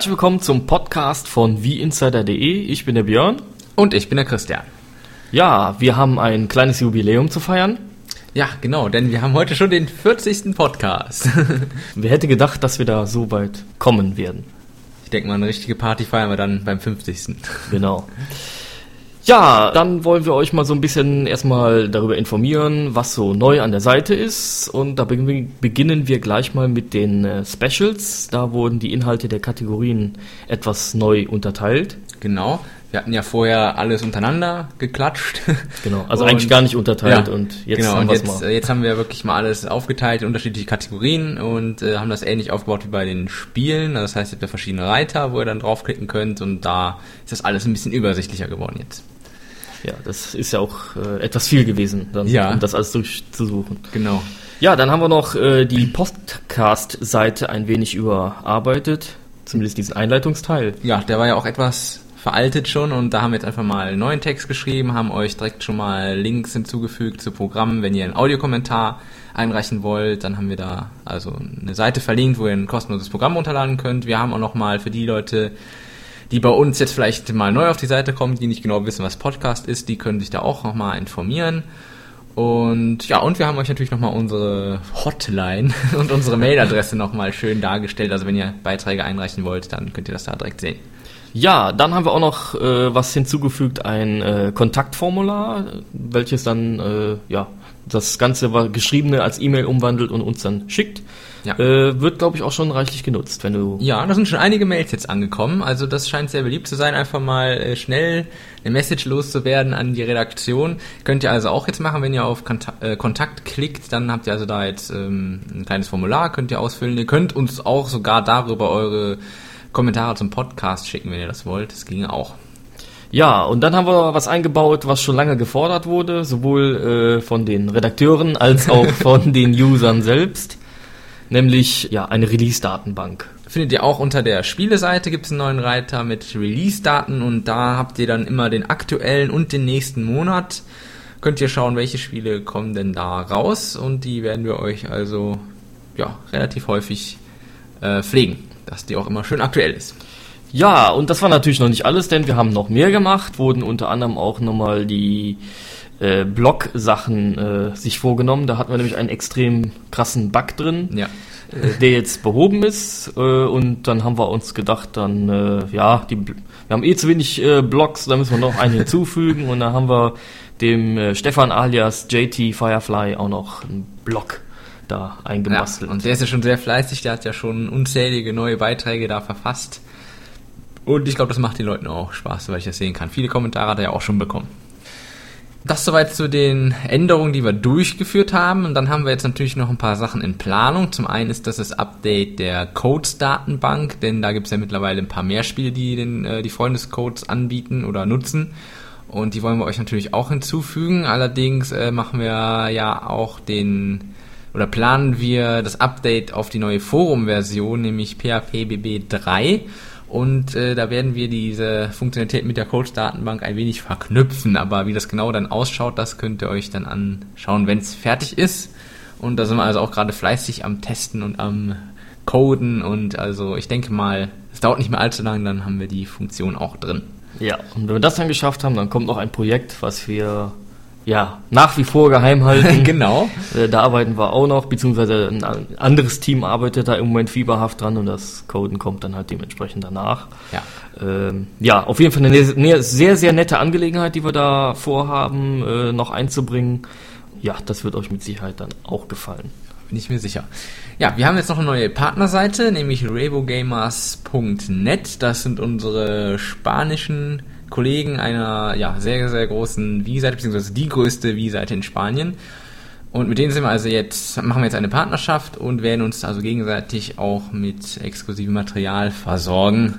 Herzlich willkommen zum Podcast von wieinsider.de. Ich bin der Björn. Und ich bin der Christian. Ja, wir haben ein kleines Jubiläum zu feiern. Ja, genau, denn wir haben heute schon den 40. Podcast. Wer hätte gedacht, dass wir da so weit kommen werden? Ich denke mal, eine richtige Party feiern wir dann beim 50. Genau. Ja, dann wollen wir euch mal so ein bisschen erstmal darüber informieren, was so neu an der Seite ist. Und da beginnen wir gleich mal mit den äh, Specials. Da wurden die Inhalte der Kategorien etwas neu unterteilt. Genau. Wir hatten ja vorher alles untereinander geklatscht. Genau, also und, eigentlich gar nicht unterteilt ja, und jetzt genau, haben wir jetzt, mal. jetzt haben wir wirklich mal alles aufgeteilt in unterschiedliche Kategorien und äh, haben das ähnlich aufgebaut wie bei den Spielen. Also das heißt, ihr habt ja verschiedene Reiter, wo ihr dann draufklicken könnt und da ist das alles ein bisschen übersichtlicher geworden jetzt. Ja, das ist ja auch äh, etwas viel gewesen, dann, ja. um das alles durchzusuchen. Genau. Ja, dann haben wir noch äh, die Podcast-Seite ein wenig überarbeitet, zumindest diesen Einleitungsteil. Ja, der war ja auch etwas veraltet schon und da haben wir jetzt einfach mal einen neuen Text geschrieben, haben euch direkt schon mal Links hinzugefügt zu Programmen. Wenn ihr einen Audiokommentar einreichen wollt, dann haben wir da also eine Seite verlinkt, wo ihr ein kostenloses Programm runterladen könnt. Wir haben auch noch mal für die Leute, die bei uns jetzt vielleicht mal neu auf die Seite kommen, die nicht genau wissen, was Podcast ist, die können sich da auch noch mal informieren. Und ja, und wir haben euch natürlich nochmal unsere Hotline und unsere Mailadresse nochmal schön dargestellt. Also wenn ihr Beiträge einreichen wollt, dann könnt ihr das da direkt sehen. Ja, dann haben wir auch noch äh, was hinzugefügt, ein äh, Kontaktformular, welches dann äh, ja das ganze geschriebene als E-Mail umwandelt und uns dann schickt. Ja. Äh, wird, glaube ich, auch schon reichlich genutzt, wenn du. Ja, da sind schon einige Mails jetzt angekommen. Also das scheint sehr beliebt zu sein, einfach mal äh, schnell eine Message loszuwerden an die Redaktion. Könnt ihr also auch jetzt machen, wenn ihr auf Kontakt, äh, Kontakt klickt, dann habt ihr also da jetzt ähm, ein kleines Formular, könnt ihr ausfüllen. Ihr könnt uns auch sogar darüber eure Kommentare zum Podcast schicken, wenn ihr das wollt. Das ginge auch. Ja, und dann haben wir was eingebaut, was schon lange gefordert wurde, sowohl äh, von den Redakteuren als auch von den Usern selbst, nämlich ja eine Release-Datenbank. Findet ihr auch unter der Spieleseite gibt es einen neuen Reiter mit Release-Daten und da habt ihr dann immer den aktuellen und den nächsten Monat. Könnt ihr schauen, welche Spiele kommen denn da raus und die werden wir euch also ja relativ häufig äh, pflegen dass die auch immer schön aktuell ist. Ja, und das war natürlich noch nicht alles, denn wir haben noch mehr gemacht, wurden unter anderem auch nochmal die äh, Blog-Sachen äh, sich vorgenommen. Da hatten wir nämlich einen extrem krassen Bug drin, ja. äh, der jetzt behoben ist. Äh, und dann haben wir uns gedacht, dann, äh, ja, die, wir haben eh zu wenig äh, Blogs, da müssen wir noch einen hinzufügen. und da haben wir dem äh, Stefan alias JT Firefly auch noch einen Blog da eingemastelt. Ja, und der ist ja schon sehr fleißig, der hat ja schon unzählige neue Beiträge da verfasst. Und ich glaube, das macht den Leuten auch Spaß, weil ich das sehen kann. Viele Kommentare hat er ja auch schon bekommen. Das soweit zu den Änderungen, die wir durchgeführt haben. Und dann haben wir jetzt natürlich noch ein paar Sachen in Planung. Zum einen ist das das Update der Codes-Datenbank, denn da gibt es ja mittlerweile ein paar mehr Spiele, die den, äh, die Freundescodes anbieten oder nutzen. Und die wollen wir euch natürlich auch hinzufügen. Allerdings äh, machen wir ja auch den oder planen wir das Update auf die neue Forum-Version, nämlich PHP BB 3. Und äh, da werden wir diese Funktionalität mit der Codes-Datenbank ein wenig verknüpfen. Aber wie das genau dann ausschaut, das könnt ihr euch dann anschauen, wenn es fertig ist. Und da sind wir also auch gerade fleißig am Testen und am Coden. Und also ich denke mal, es dauert nicht mehr allzu lange, dann haben wir die Funktion auch drin. Ja, und wenn wir das dann geschafft haben, dann kommt noch ein Projekt, was wir ja, nach wie vor geheim halten. genau. Äh, da arbeiten wir auch noch, beziehungsweise ein anderes Team arbeitet da im Moment fieberhaft dran und das Coden kommt dann halt dementsprechend danach. Ja. Ähm, ja, auf jeden Fall eine ne, sehr, sehr nette Angelegenheit, die wir da vorhaben, äh, noch einzubringen. Ja, das wird euch mit Sicherheit dann auch gefallen. Bin ich mir sicher. Ja, wir haben jetzt noch eine neue Partnerseite, nämlich rebogamers.net. Das sind unsere spanischen Kollegen einer ja, sehr, sehr großen Wii-Seite, beziehungsweise die größte Wii-Seite in Spanien. Und mit denen sind wir also jetzt, machen wir jetzt eine Partnerschaft und werden uns also gegenseitig auch mit exklusivem Material versorgen.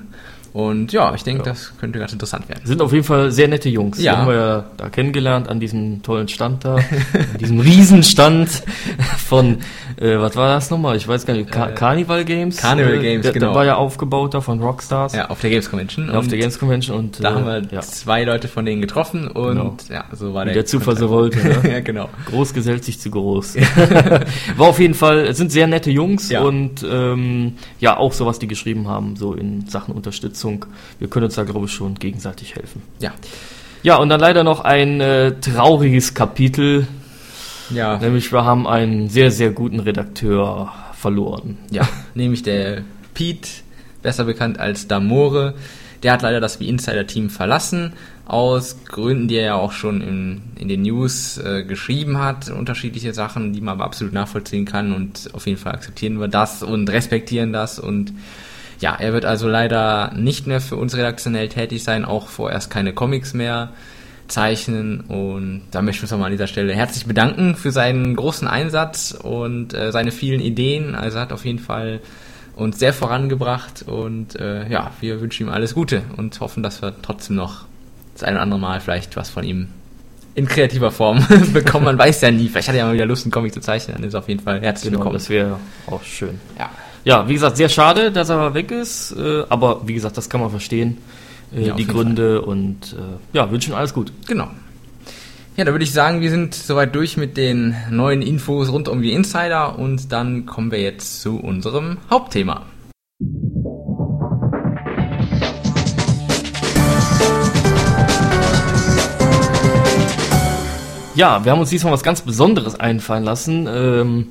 Und ja, ich denke, ja. das könnte ganz interessant werden. Sind auf jeden Fall sehr nette Jungs. Ja. Die haben wir ja da kennengelernt an diesem tollen Stand da, an diesem Riesenstand von, äh, was war das nochmal? Ich weiß gar nicht, Car Äh, Carnival Games? Carnival Äh, Games, der, genau. Der war ja aufgebaut da von Rockstars. Ja, auf der Games Convention. auf Und der Games Convention und Da äh, haben wir ja, zwei Leute von denen getroffen und Genau. ja, so war wie der, der Zufall so wollte. Ne? ja, genau. Groß gesellt sich zu groß. War auf jeden Fall, es sind sehr nette Jungs Ja. und ähm, ja, auch so was die geschrieben haben, so in Sachen Unterstützung. Wir können uns da, glaube ich, schon gegenseitig helfen. Ja. Ja, und dann leider noch ein äh, trauriges Kapitel, Ja, nämlich wir haben einen sehr, sehr guten Redakteur verloren. ja, nämlich der Pete, besser bekannt als Damore, der hat leider das Wie Insider Team verlassen, aus Gründen, die er ja auch schon in, in den News äh, geschrieben hat, unterschiedliche Sachen, die man aber absolut nachvollziehen kann und auf jeden Fall akzeptieren wir das und respektieren das. Und ja, er wird also leider nicht mehr für uns redaktionell tätig sein, auch vorerst keine Comics mehr zeichnen und da möchten wir uns nochmal an dieser Stelle herzlich bedanken für seinen großen Einsatz und äh, seine vielen Ideen. Also hat auf jeden Fall uns sehr vorangebracht und äh, ja, wir wünschen ihm alles Gute und hoffen, dass wir trotzdem noch das eine oder andere Mal vielleicht was von ihm in kreativer Form bekommen. Man weiß ja nie. Vielleicht hat er ja mal wieder Lust, einen Comic zu zeichnen. Dann ist er auf jeden Fall herzlich Genau, willkommen. das wäre auch schön. Ja. Ja, wie gesagt, sehr schade, dass er weg ist, äh, aber wie gesagt, das kann man verstehen, Ja, auf die Gründe und äh, ja, wünschen alles gut. Genau. Ja, da würde ich sagen, wir sind soweit durch mit den neuen Infos rund um die Insider und dann kommen wir jetzt zu unserem Hauptthema. Ja, wir haben uns diesmal was ganz Besonderes einfallen lassen. Ähm,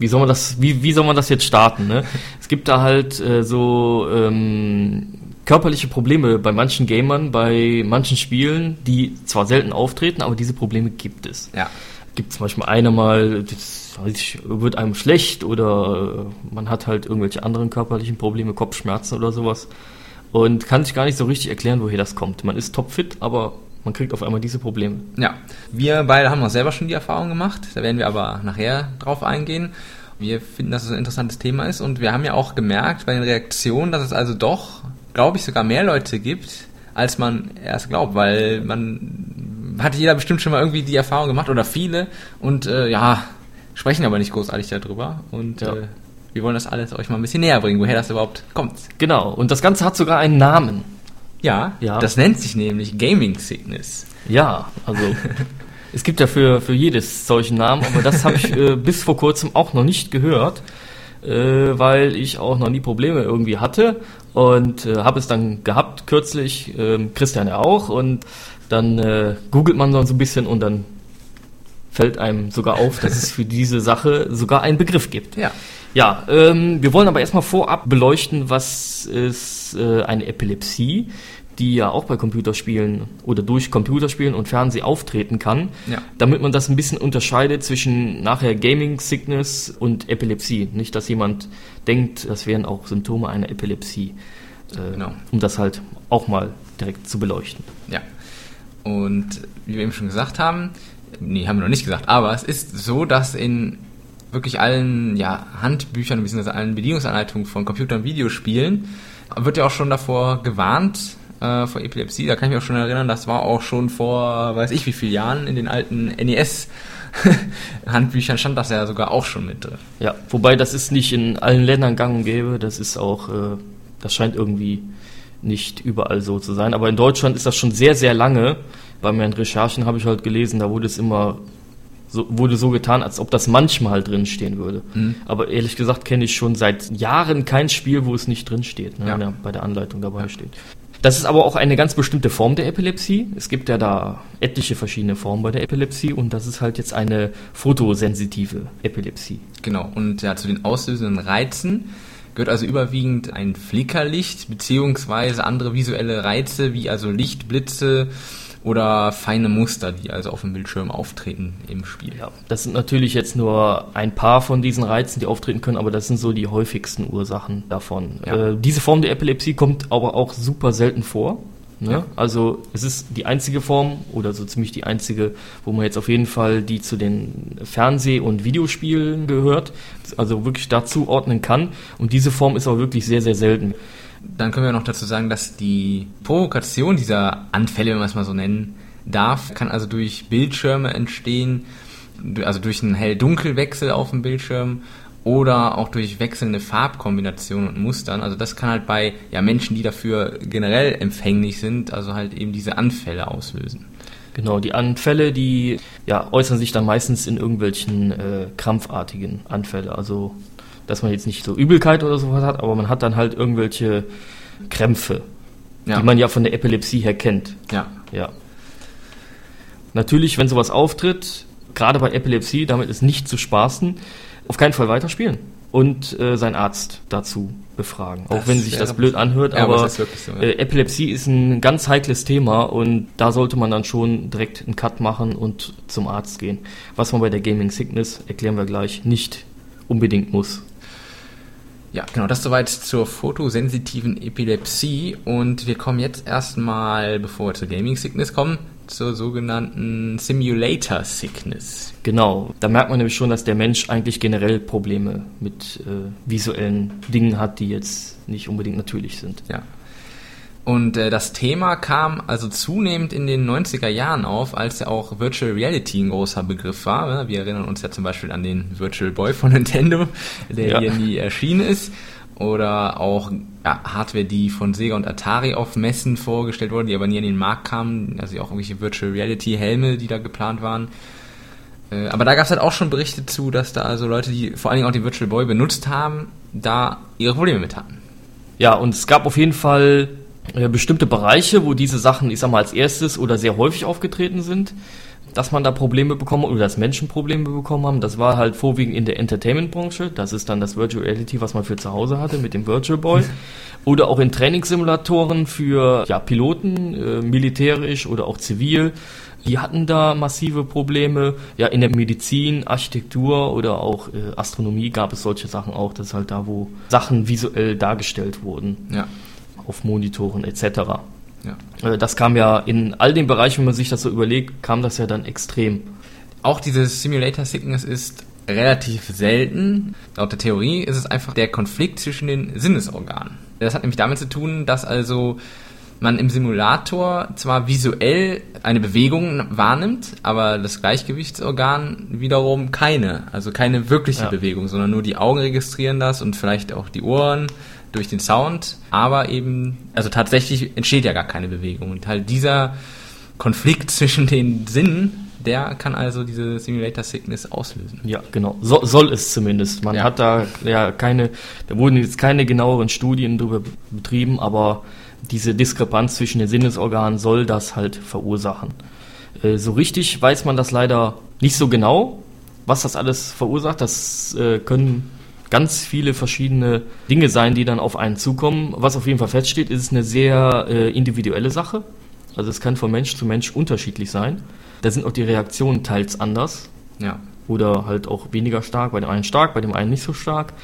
wie soll man das, wie, wie soll man das jetzt starten? Ne? Es gibt da halt äh, so ähm, körperliche Probleme bei manchen Gamern, bei manchen Spielen, die zwar selten auftreten, aber diese Probleme gibt es. Ja. Gibt zum Beispiel eine mal, das ich, wird einem schlecht oder man hat halt irgendwelche anderen körperlichen Probleme, Kopfschmerzen oder sowas und kann sich gar nicht so richtig erklären, woher das kommt. Man ist topfit, aber man kriegt auf einmal diese Probleme. Ja, wir beide haben auch selber schon die Erfahrung gemacht, da werden wir aber nachher drauf eingehen. Wir finden, dass es ein interessantes Thema ist und wir haben ja auch gemerkt bei den Reaktionen, dass es also doch, glaube ich, sogar mehr Leute gibt, als man erst glaubt, weil man hat jeder bestimmt schon mal irgendwie die Erfahrung gemacht oder viele und äh, ja, sprechen aber nicht großartig darüber und Ja. äh, wir wollen das alles euch mal ein bisschen näher bringen, woher das überhaupt kommt. Genau, und das Ganze hat sogar einen Namen. Ja, Ja. das nennt sich nämlich Gaming Sickness. Ja, also es gibt ja für, für jedes solchen Namen, aber das habe ich äh, bis vor kurzem auch noch nicht gehört, äh, weil ich auch noch nie Probleme irgendwie hatte und äh, habe es dann gehabt kürzlich, ähm, Christian ja auch und dann äh, googelt man so ein bisschen und dann fällt einem sogar auf, dass es für diese Sache sogar einen Begriff gibt. Ja. Ja, ähm, wir wollen aber erstmal vorab beleuchten, was ist äh, eine Epilepsie, die ja auch bei Computerspielen oder durch Computerspielen und Fernsehen auftreten kann, Ja. damit man das ein bisschen unterscheidet zwischen nachher Gaming Sickness und Epilepsie. Nicht, dass jemand denkt, das wären auch Symptome einer Epilepsie, äh, Genau. um das halt auch mal direkt zu beleuchten. Ja. Und wie wir eben schon gesagt haben, nee, haben wir noch nicht gesagt, aber es ist so, dass in wirklich allen ja, Handbüchern bzw. allen Bedienungsanleitungen von Computer- und Videospielen wird ja auch schon davor gewarnt, äh, vor Epilepsie. Da kann ich mich auch schon erinnern, das war auch schon vor, weiß ich wie vielen Jahren, in den alten NES-Handbüchern stand das ja sogar auch schon mit drin. Ja, wobei das ist nicht in allen Ländern gang und gäbe, das ist auch, äh, das scheint irgendwie nicht überall so zu sein. Aber in Deutschland ist das schon sehr, sehr lange. Bei meinen Recherchen habe ich halt gelesen, da wurde es immer so, wurde so getan, als ob das manchmal halt drin stehen würde. Mhm. Aber ehrlich gesagt kenne ich schon seit Jahren kein Spiel, wo es nicht drin steht, ne, Ja. wenn er bei der Anleitung dabei steht. Das ist aber auch eine ganz bestimmte Form der Epilepsie. Es gibt ja da etliche verschiedene Formen bei der Epilepsie und das ist halt jetzt eine fotosensitive Epilepsie. Genau, und ja, zu den auslösenden Reizen gehört also überwiegend ein Flickerlicht beziehungsweise andere visuelle Reize wie also Licht, Blitze oder feine Muster, die also auf dem Bildschirm auftreten im Spiel. Ja, das sind natürlich jetzt nur ein paar von diesen Reizen, die auftreten können, aber das sind so die häufigsten Ursachen davon. Ja. Äh, diese Form der Epilepsie kommt aber auch super selten vor. Ne? Ja. Also es ist die einzige Form oder so ziemlich die einzige, wo man jetzt auf jeden Fall die zu den Fernseh- und Videospielen gehört, also wirklich dazu ordnen kann. Und diese Form ist auch wirklich sehr, sehr selten. Dann können wir noch dazu sagen, dass die Provokation dieser Anfälle, wenn man es mal so nennen darf, kann also durch Bildschirme entstehen, also durch einen Hell-Dunkel-Wechsel auf dem Bildschirm oder auch durch wechselnde Farbkombinationen und Mustern. Also das kann halt bei ja, Menschen, die dafür generell empfänglich sind, also halt eben diese Anfälle auslösen. Genau, die Anfälle, die ja, äußern sich dann meistens in irgendwelchen äh, krampfartigen Anfälle. Also, dass man jetzt nicht so Übelkeit oder sowas hat, aber man hat dann halt irgendwelche Krämpfe, ja. die man ja von der Epilepsie her kennt. Ja. Ja. Natürlich, wenn sowas auftritt, gerade bei Epilepsie, damit ist nicht zu spaßen, auf keinen Fall weiterspielen und äh, seinen Arzt dazu befragen. Auch das wenn sich das blöd anhört, ja, aber, aber so, ja. äh, Epilepsie ist ein ganz heikles Thema und da sollte man dann schon direkt einen Cut machen und zum Arzt gehen. Was man bei der Gaming Sickness, erklären wir gleich, nicht unbedingt muss. Ja, genau, das soweit zur fotosensitiven Epilepsie und wir kommen jetzt erstmal, bevor wir zur Gaming Sickness kommen, zur sogenannten Simulator Sickness. Genau, da merkt man nämlich schon, dass der Mensch eigentlich generell Probleme mit äh, visuellen Dingen hat, die jetzt nicht unbedingt natürlich sind. Ja. Und äh, das Thema kam also zunehmend in den 90er Jahren auf, als ja auch Virtual Reality ein großer Begriff war. Ne? Wir erinnern uns ja zum Beispiel an den Virtual Boy von Nintendo, der ja. hier nie erschienen ist oder auch ja, Hardware, die von Sega und Atari auf Messen vorgestellt wurde, die aber nie an den Markt kamen, also auch irgendwelche Virtual Reality Helme, die da geplant waren. Äh, aber da gab es halt auch schon Berichte zu, dass da also Leute, die vor allen Dingen auch den Virtual Boy benutzt haben, da ihre Probleme mit hatten. Ja, und es gab auf jeden Fall äh, bestimmte Bereiche, wo diese Sachen, ich sag mal, als erstes oder sehr häufig aufgetreten sind dass man da Probleme bekommen oder dass Menschen Probleme bekommen haben. Das war halt vorwiegend in der Entertainment-Branche. Das ist dann das Virtual Reality, was man für zu Hause hatte mit dem Virtual Boy. oder auch in Trainingssimulatoren für ja, Piloten, äh, militärisch oder auch zivil. Die hatten da massive Probleme. Ja, in der Medizin, Architektur oder auch äh, Astronomie gab es solche Sachen auch. Das ist halt da, wo Sachen visuell dargestellt wurden. Ja. Auf Monitoren etc. Ja. Äh, das kam ja in all den Bereichen, wenn man sich das so überlegt, kam das ja dann extrem. Auch dieses Simulator Sickness ist relativ selten. Laut der Theorie ist es einfach der Konflikt zwischen den Sinnesorganen. Das hat nämlich damit zu tun, dass also man im Simulator zwar visuell eine Bewegung wahrnimmt, aber das Gleichgewichtsorgan wiederum keine. Also keine wirkliche ja. Bewegung, sondern nur die Augen registrieren das und vielleicht auch die Ohren durch den Sound, aber eben, also tatsächlich entsteht ja gar keine Bewegung. Und halt dieser Konflikt zwischen den Sinnen, der kann also diese Simulator Sickness auslösen. Ja, genau. So, soll es zumindest. Man ja. hat da ja keine, da wurden jetzt keine genaueren Studien darüber betrieben, aber diese Diskrepanz zwischen den Sinnesorganen soll das halt verursachen. Äh, so richtig weiß man das leider nicht so genau, was das alles verursacht. Das äh, können ganz viele verschiedene Dinge sein, die dann auf einen zukommen. Was auf jeden Fall feststeht, ist eine sehr äh, individuelle Sache. Also es kann von Mensch zu Mensch unterschiedlich sein. Da sind auch die Reaktionen teils anders. Ja. Oder halt auch weniger stark, bei dem einen stark, bei dem einen nicht so stark.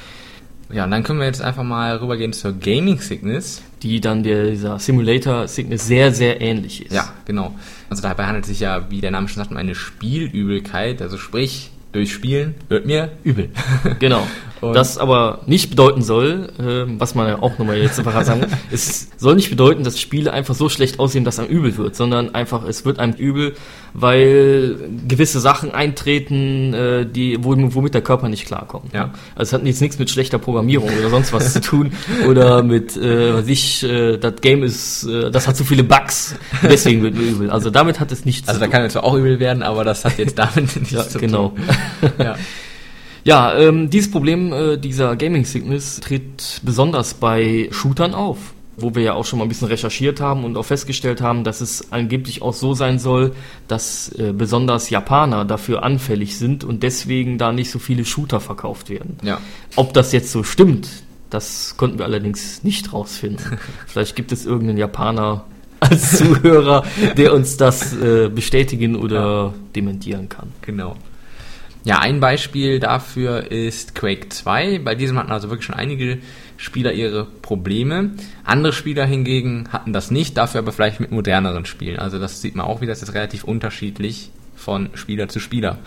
Ja, und dann können wir jetzt einfach mal rübergehen zur Gaming Sickness. Die dann der, dieser Simulator Sickness sehr, sehr ähnlich ist. Ja, genau. Also dabei handelt es sich ja, wie der Name schon sagt, um eine Spielübelkeit. Also sprich, durch Spielen wird mir übel. Genau. Und das aber nicht bedeuten soll, äh, was man ja auch nochmal jetzt separat sagen es soll nicht bedeuten, dass Spiele einfach so schlecht aussehen, dass einem übel wird, sondern einfach, es wird einem übel, weil gewisse Sachen eintreten, äh, die, womit der Körper nicht klarkommt. Ja. Also es hat jetzt nichts mit schlechter Programmierung oder sonst was zu tun oder mit, äh, was ich, äh, das Game ist, äh, das hat zu viele Bugs, deswegen wird mir übel. Also damit hat es nichts also zu tun. Also da kann es auch übel werden, aber das hat jetzt damit nichts ja, zu genau. tun. ja. Ja, ähm, dieses Problem äh, dieser Gaming Sickness tritt besonders bei Shootern auf, wo wir ja auch schon mal ein bisschen recherchiert haben und auch festgestellt haben, dass es angeblich auch so sein soll, dass äh, besonders Japaner dafür anfällig sind und deswegen da nicht so viele Shooter verkauft werden. Ja. Ob das jetzt so stimmt, das konnten wir allerdings nicht rausfinden. Vielleicht gibt es irgendeinen Japaner als Zuhörer, der uns das äh, bestätigen oder ja. dementieren kann. Genau. Ja, ein Beispiel dafür ist Quake 2. Bei diesem hatten also wirklich schon einige Spieler ihre Probleme. Andere Spieler hingegen hatten das nicht, dafür aber vielleicht mit moderneren Spielen. Also das sieht man auch wieder, das ist relativ unterschiedlich von Spieler zu Spieler.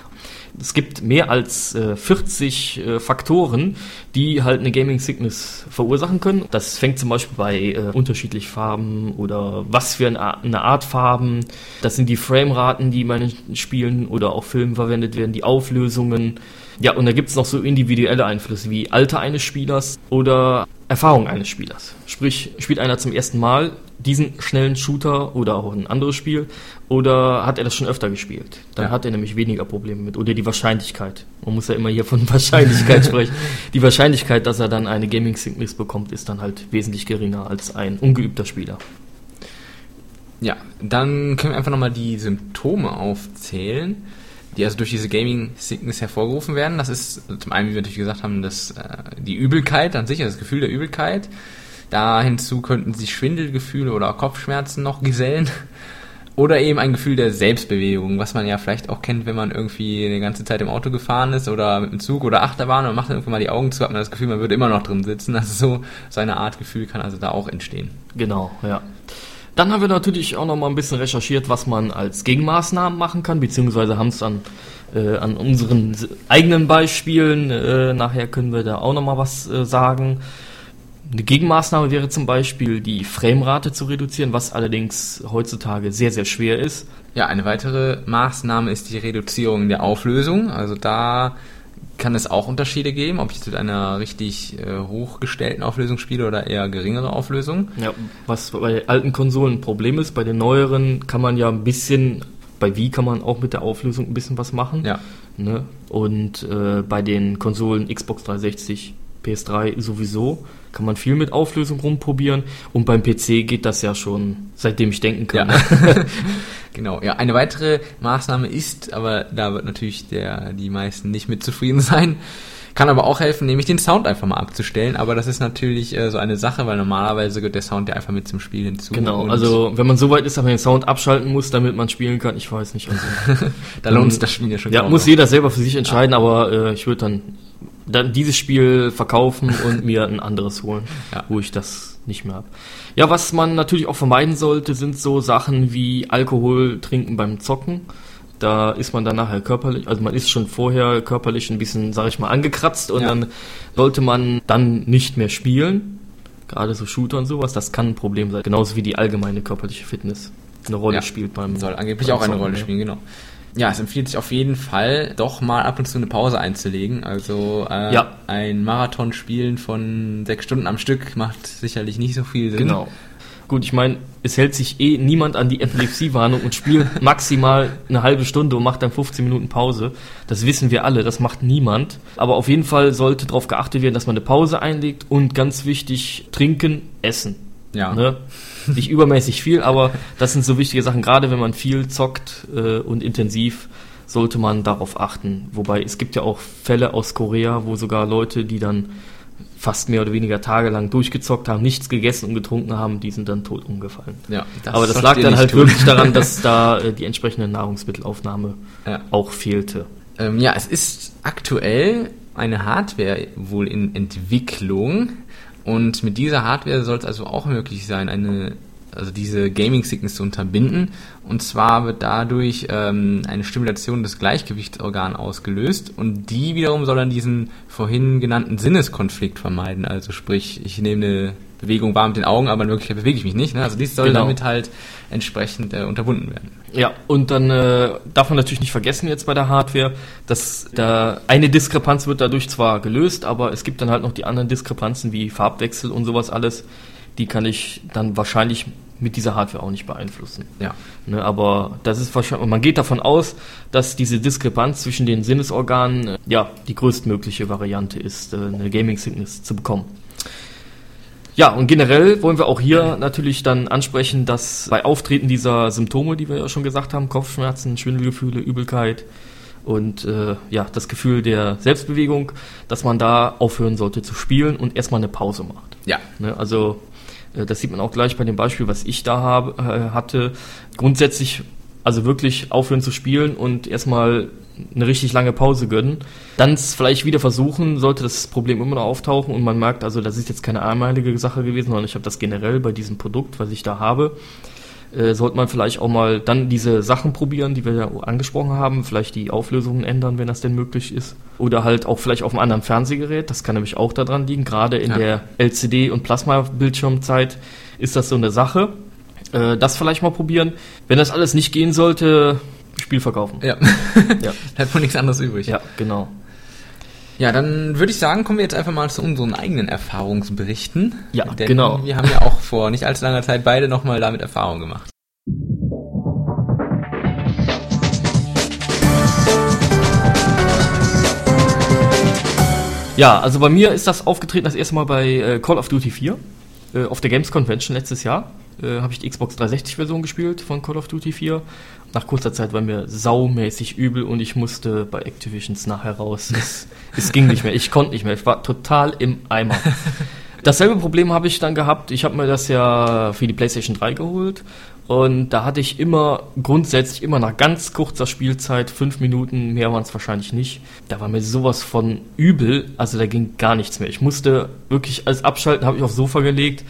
Es gibt mehr als äh, 40 äh, Faktoren, die halt eine Gaming Sickness verursachen können. Das fängt zum Beispiel bei äh, unterschiedlich Farben oder was für eine, eine Art Farben. Das sind die Frameraten, die bei den Spielen oder auch Filmen verwendet werden, die Auflösungen. Ja, und da gibt's noch so individuelle Einflüsse wie Alter eines Spielers oder Erfahrung eines Spielers. Sprich, spielt einer zum ersten Mal diesen schnellen Shooter oder auch ein anderes Spiel oder hat er das schon öfter gespielt? Dann Ja. hat er nämlich weniger Probleme mit. Oder die Wahrscheinlichkeit. Man muss ja immer hier von Wahrscheinlichkeit sprechen. Die Wahrscheinlichkeit, dass er dann eine Gaming Sickness bekommt, ist dann halt wesentlich geringer als ein ungeübter Spieler. Ja, dann können wir einfach nochmal die Symptome aufzählen, die also durch diese Gaming Sickness hervorgerufen werden. Das ist zum einen, wie wir natürlich gesagt haben, das, äh, die Übelkeit an sich, also das Gefühl der Übelkeit. Da hinzu könnten sich Schwindelgefühle oder Kopfschmerzen noch gesellen. Oder eben ein Gefühl der Selbstbewegung, was man ja vielleicht auch kennt, wenn man irgendwie eine ganze Zeit im Auto gefahren ist oder mit dem Zug oder Achterbahn und macht dann irgendwann mal die Augen zu, hat man das Gefühl, man würde immer noch drin sitzen. Also so, so eine Art Gefühl kann also da auch entstehen. Genau, ja. Dann haben wir natürlich auch noch mal ein bisschen recherchiert, was man als Gegenmaßnahmen machen kann, beziehungsweise haben es dann äh, an unseren eigenen Beispielen, äh, nachher können wir da auch noch mal was äh, sagen. Eine Gegenmaßnahme wäre zum Beispiel die Framerate zu reduzieren, was allerdings heutzutage sehr, sehr schwer ist. Ja, eine weitere Maßnahme ist die Reduzierung der Auflösung. Also da kann es auch Unterschiede geben, ob ich mit einer richtig äh, hochgestellten Auflösung spiele oder eher geringere Auflösung. Ja, was bei alten Konsolen ein Problem ist, bei den neueren kann man ja ein bisschen, bei Wii kann man auch mit der Auflösung ein bisschen was machen. Ja, Ne? Und äh, bei den Konsolen Xbox 360, PS3 sowieso kann man viel mit Auflösung rumprobieren. Und beim PC geht das ja schon, seitdem ich denken kann. ja. genau. Ja, eine weitere Maßnahme ist, aber da wird natürlich der, die meisten nicht mit zufrieden sein, kann aber auch helfen, nämlich den Sound einfach mal abzustellen. Aber das ist natürlich äh, so eine Sache, weil normalerweise gehört der Sound ja einfach mit zum Spiel hinzu. Genau, also wenn man so weit ist, dass man den Sound abschalten muss, damit man spielen kann, ich weiß nicht. Also, da lohnt sich das Spiel ja schon. ja, muss noch. jeder selber für sich entscheiden, aber äh, ich würde dann, dann dieses Spiel verkaufen und mir ein anderes holen, Ja. wo ich das nicht mehr habe. Ja, was man natürlich auch vermeiden sollte, sind so Sachen wie Alkohol trinken beim Zocken. Da ist man dann nachher körperlich, also man ist schon vorher körperlich ein bisschen, sag ich mal, angekratzt und Ja. dann sollte man dann nicht mehr spielen. Gerade so Shooter und sowas, das kann ein Problem sein. Genauso wie die allgemeine körperliche Fitness eine Rolle Ja. spielt beim Soll angeblich beim auch eine Zocken, Rolle ja. spielen, genau. Ja, es empfiehlt sich auf jeden Fall, doch mal ab und zu eine Pause einzulegen. Also äh, Ja. ein Marathon spielen von sechs Stunden am Stück macht sicherlich nicht so viel Sinn. Genau. Gut, ich meine, es hält sich eh niemand an die Epilepsiewarnung und spielt maximal eine halbe Stunde und macht dann 15 Minuten Pause. Das wissen wir alle, das macht niemand. Aber auf jeden Fall sollte darauf geachtet werden, dass man eine Pause einlegt und ganz wichtig, trinken, essen. Ja. Ne? Nicht übermäßig viel, aber das sind so wichtige Sachen. Gerade wenn man viel zockt äh, und intensiv, sollte man darauf achten. Wobei es gibt ja auch Fälle aus Korea, wo sogar Leute, die dann fast mehr oder weniger tagelang durchgezockt haben, nichts gegessen und getrunken haben, die sind dann tot umgefallen. ja aber das lag dann halt tun. wirklich daran, dass da äh, die entsprechende Nahrungsmittelaufnahme Ja. auch fehlte. Ähm, ja, es ist aktuell eine Hardware wohl in Entwicklung und mit dieser Hardware soll es also auch möglich sein, eine also diese Gaming Sickness zu unterbinden. Und zwar wird dadurch ähm, eine Stimulation des Gleichgewichtsorgans ausgelöst und die wiederum soll dann diesen vorhin genannten Sinneskonflikt vermeiden. Also sprich, ich nehme eine Bewegung wahr mit den Augen, aber in Wirklichkeit bewege ich mich nicht. Ne? Also dies soll Genau. damit halt entsprechend äh, unterbunden werden. Ja, und dann äh, darf man natürlich nicht vergessen jetzt bei der Hardware, dass da eine Diskrepanz wird dadurch zwar gelöst, aber es gibt dann halt noch die anderen Diskrepanzen wie Farbwechsel und sowas alles, die kann ich dann wahrscheinlich mit dieser Hardware auch nicht beeinflussen. Ja. Ne, aber das ist wahrscheinlich, man geht davon aus, dass diese Diskrepanz zwischen den Sinnesorganen äh, ja die größtmögliche Variante ist, äh, eine Gaming Sickness zu bekommen. Ja, und generell wollen wir auch hier natürlich dann ansprechen, dass bei Auftreten dieser Symptome, die wir ja schon gesagt haben, Kopfschmerzen, Schwindelgefühle, Übelkeit und äh, ja, das Gefühl der Selbstbewegung, dass man da aufhören sollte zu spielen und erstmal eine Pause macht. Ja. Ne, also das sieht man auch gleich bei dem Beispiel, was ich da habe, äh, hatte. Grundsätzlich also wirklich aufhören zu spielen und erstmal eine richtig lange Pause gönnen. Dann es vielleicht wieder versuchen, sollte das Problem immer noch auftauchen und man merkt, also das ist jetzt keine einmalige Sache gewesen, sondern ich habe das generell bei diesem Produkt, was ich da habe. Äh, sollte man vielleicht auch mal dann diese Sachen probieren, die wir ja angesprochen haben, vielleicht die Auflösungen ändern, wenn das denn möglich ist. Oder halt auch vielleicht auf einem anderen Fernsehgerät, das kann nämlich auch daran liegen. Gerade in ja. der LCD- und Plasma-Bildschirmzeit ist das so eine Sache. Äh, das vielleicht mal probieren. Wenn das alles nicht gehen sollte, Spiel verkaufen. Ja. ja. Hat wohl nichts anderes übrig. Ja, genau. Ja, dann würde ich sagen, kommen wir jetzt einfach mal zu unseren eigenen Erfahrungsberichten. Ja, Denn genau. Wir haben ja auch vor nicht allzu langer Zeit beide nochmal damit Erfahrung gemacht. Ja, also bei mir ist das aufgetreten das erste Mal bei äh, Call of Duty 4 äh, auf der Games Convention letztes Jahr. Äh, habe ich die Xbox 360 Version gespielt von Call of Duty 4 nach kurzer Zeit war mir saumäßig übel und ich musste bei Activisions nachher raus. Es, es ging nicht mehr, ich konnte nicht mehr, ich war total im Eimer. Dasselbe Problem habe ich dann gehabt. Ich habe mir das ja für die PlayStation 3 geholt und da hatte ich immer grundsätzlich immer nach ganz kurzer Spielzeit, fünf Minuten, mehr waren es wahrscheinlich nicht. Da war mir sowas von übel, also da ging gar nichts mehr. Ich musste wirklich als Abschalten, habe ich aufs Sofa gelegt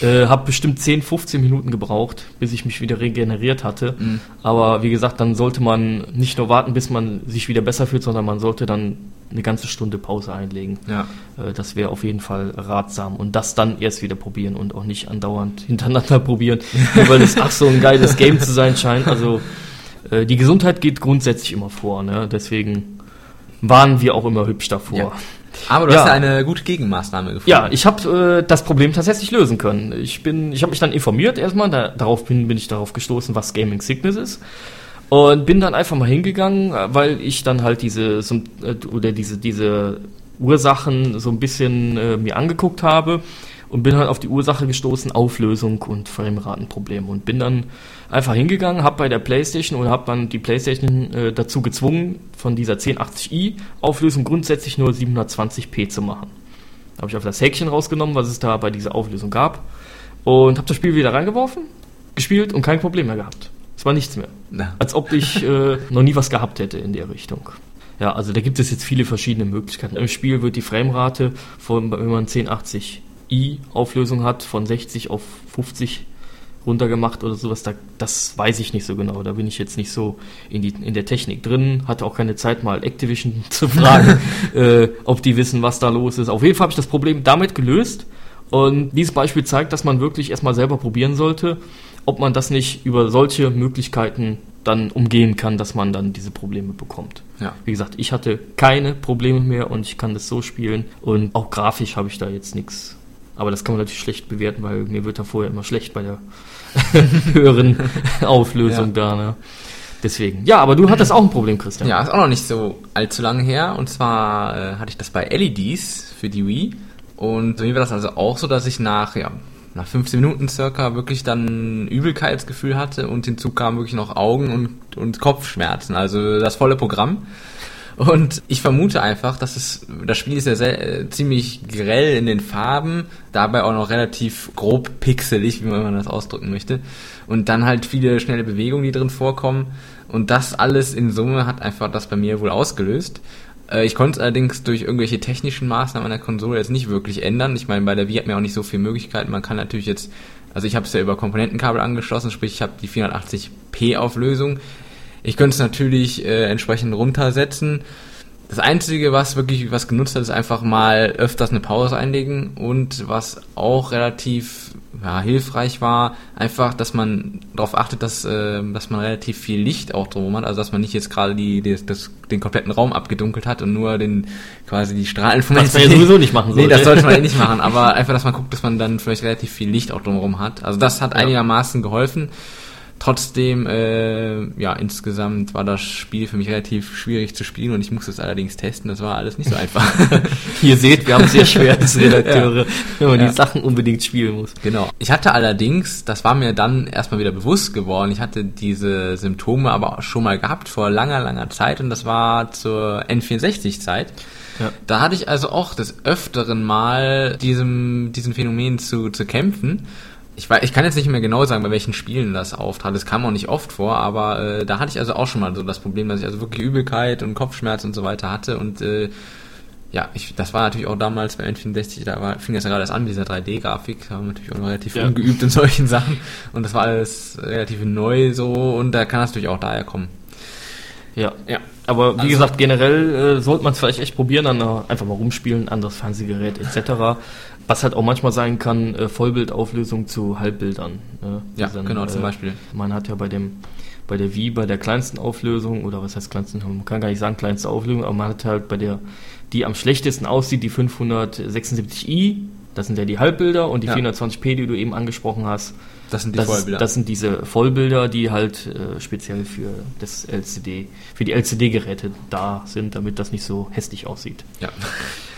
äh, habe bestimmt 10, 15 Minuten gebraucht, bis ich mich wieder regeneriert hatte. Mhm. Aber wie gesagt, dann sollte man nicht nur warten, bis man sich wieder besser fühlt, sondern man sollte dann eine ganze Stunde Pause einlegen. Ja. Äh, das wäre auf jeden Fall ratsam. Und das dann erst wieder probieren und auch nicht andauernd hintereinander probieren, nur weil es ach so ein geiles Game zu sein scheint. Also äh, die Gesundheit geht grundsätzlich immer vor. Ne? Deswegen waren wir auch immer hübsch davor. Ja. Aber du ja. hast ja eine gute Gegenmaßnahme gefunden. Ja, ich habe äh, das Problem tatsächlich lösen können. Ich bin, ich habe mich dann informiert erstmal, da, darauf bin, bin ich darauf gestoßen, was Gaming Sickness ist. Und bin dann einfach mal hingegangen, weil ich dann halt diese äh, oder diese diese Ursachen so ein bisschen äh, mir angeguckt habe und bin halt auf die Ursache gestoßen, Auflösung und Frameratenprobleme und bin dann einfach hingegangen, habe bei der PlayStation und habe dann die PlayStation äh, dazu gezwungen, von dieser 1080i Auflösung grundsätzlich nur 720p zu machen. Da habe ich auf das Häkchen rausgenommen, was es da bei dieser Auflösung gab und habe das Spiel wieder reingeworfen, gespielt und kein Problem mehr gehabt. Es war nichts mehr. Na. Als ob ich äh, noch nie was gehabt hätte in der Richtung. Ja, also da gibt es jetzt viele verschiedene Möglichkeiten. Im Spiel wird die Framerate von, wenn man 1080 i-Auflösung hat, von 60 auf 50 runtergemacht oder sowas, da, das weiß ich nicht so genau. Da bin ich jetzt nicht so in, die, in der Technik drin, hatte auch keine Zeit mal Activision zu fragen, äh, ob die wissen, was da los ist. Auf jeden Fall habe ich das Problem damit gelöst und dieses Beispiel zeigt, dass man wirklich erstmal selber probieren sollte, ob man das nicht über solche Möglichkeiten dann umgehen kann, dass man dann diese Probleme bekommt. Ja. Wie gesagt, ich hatte keine Probleme mehr und ich kann das so spielen und auch grafisch habe ich da jetzt nichts aber das kann man natürlich schlecht bewerten, weil mir wird da vorher immer schlecht bei der höheren Auflösung ja. da. Ne? Deswegen. Ja, aber du hattest auch ein Problem, Christian. Ja, ist auch noch nicht so allzu lange her. Und zwar äh, hatte ich das bei LEDs für die Wii. Und bei mir war das also auch so, dass ich nach, ja, nach 15 Minuten circa wirklich dann Übelkeitsgefühl hatte und hinzu kamen wirklich noch Augen und, und Kopfschmerzen. Also das volle Programm. Und ich vermute einfach, dass es, das Spiel ist ja sehr, äh, ziemlich grell in den Farben, dabei auch noch relativ grob pixelig, wie man das ausdrücken möchte. Und dann halt viele schnelle Bewegungen, die drin vorkommen. Und das alles in Summe hat einfach das bei mir wohl ausgelöst. Äh, ich konnte es allerdings durch irgendwelche technischen Maßnahmen an der Konsole jetzt nicht wirklich ändern. Ich meine, bei der Wii hat man auch nicht so viele Möglichkeiten. Man kann natürlich jetzt, also ich habe es ja über Komponentenkabel angeschlossen, sprich ich habe die 480p Auflösung. Ich könnte es natürlich äh, entsprechend runtersetzen. Das Einzige, was wirklich was genutzt hat, ist einfach mal öfters eine Pause einlegen und was auch relativ ja, hilfreich war, einfach, dass man darauf achtet, dass, äh, dass man relativ viel Licht auch drum hat, also dass man nicht jetzt gerade die, die, das, den kompletten Raum abgedunkelt hat und nur den quasi die Strahlen von Das man ja sowieso nicht machen sollte. Nee, das sollte man eh nicht machen, aber einfach, dass man guckt, dass man dann vielleicht relativ viel Licht auch drumherum hat. Also das hat ja. einigermaßen geholfen. Trotzdem, äh, ja, insgesamt war das Spiel für mich relativ schwierig zu spielen und ich musste es allerdings testen. Das war alles nicht so einfach. Ihr seht, wir haben sehr schwer als Redakteure, ja. wenn man ja. die Sachen unbedingt spielen muss. Genau. Ich hatte allerdings, das war mir dann erstmal wieder bewusst geworden, ich hatte diese Symptome aber schon mal gehabt vor langer, langer Zeit und das war zur N64-Zeit. Ja. Da hatte ich also auch des Öfteren mal diesem, diesem Phänomen zu, zu kämpfen ich, weiß, ich kann jetzt nicht mehr genau sagen, bei welchen Spielen das auftrat. Das kam auch nicht oft vor, aber äh, da hatte ich also auch schon mal so das Problem, dass ich also wirklich Übelkeit und Kopfschmerz und so weiter hatte und äh, ja, ich, das war natürlich auch damals bei N64, da war, fing das ja gerade erst an, dieser 3D-Grafik, da war natürlich auch noch relativ ja. ungeübt in solchen Sachen und das war alles relativ neu so und da kann das natürlich auch daher kommen. Ja, ja. Aber wie also, gesagt, generell äh, sollte man es vielleicht echt probieren, dann äh, einfach mal rumspielen, anderes Fernsehgerät etc. Was halt auch manchmal sein kann, äh, Vollbildauflösung zu Halbbildern. Ne? Ja, dann, genau, zum äh, Beispiel. Man hat ja bei dem bei der Wii bei der kleinsten Auflösung, oder was heißt kleinsten, man kann gar nicht sagen kleinste Auflösung, aber man hat halt bei der, die am schlechtesten aussieht, die 576i, das sind ja die Halbbilder und die ja. 420p, die du eben angesprochen hast, das sind die das Vollbilder. Ist, das sind diese Vollbilder, die halt äh, speziell für das LCD, für die LCD-Geräte da sind, damit das nicht so hässlich aussieht. Ja.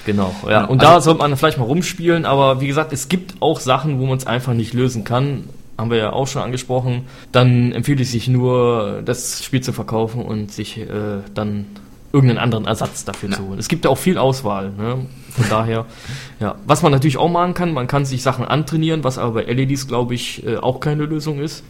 Genau, ja. Und also, da sollte man vielleicht mal rumspielen, aber wie gesagt, es gibt auch Sachen, wo man es einfach nicht lösen kann. Haben wir ja auch schon angesprochen. Dann empfiehlt es sich nur, das Spiel zu verkaufen und sich äh, dann irgendeinen anderen Ersatz dafür ja. zu holen. Es gibt ja auch viel Auswahl. Ne? Von daher, ja. Was man natürlich auch machen kann, man kann sich Sachen antrainieren, was aber bei LEDs, glaube ich, äh, auch keine Lösung ist.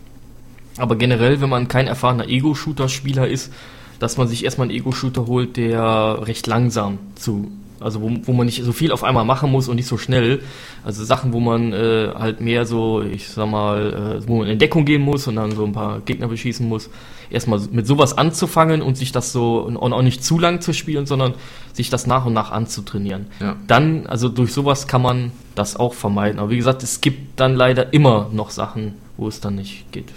Aber generell, wenn man kein erfahrener Ego-Shooter-Spieler ist, dass man sich erstmal einen Ego-Shooter holt, der recht langsam zu also wo, wo man nicht so viel auf einmal machen muss und nicht so schnell. Also Sachen, wo man äh, halt mehr so, ich sag mal, äh, wo man in Deckung gehen muss und dann so ein paar Gegner beschießen muss. Erstmal mit sowas anzufangen und sich das so und auch nicht zu lang zu spielen, sondern sich das nach und nach anzutrainieren. Ja. Dann, also durch sowas kann man das auch vermeiden. Aber wie gesagt, es gibt dann leider immer noch Sachen, wo es dann nicht geht.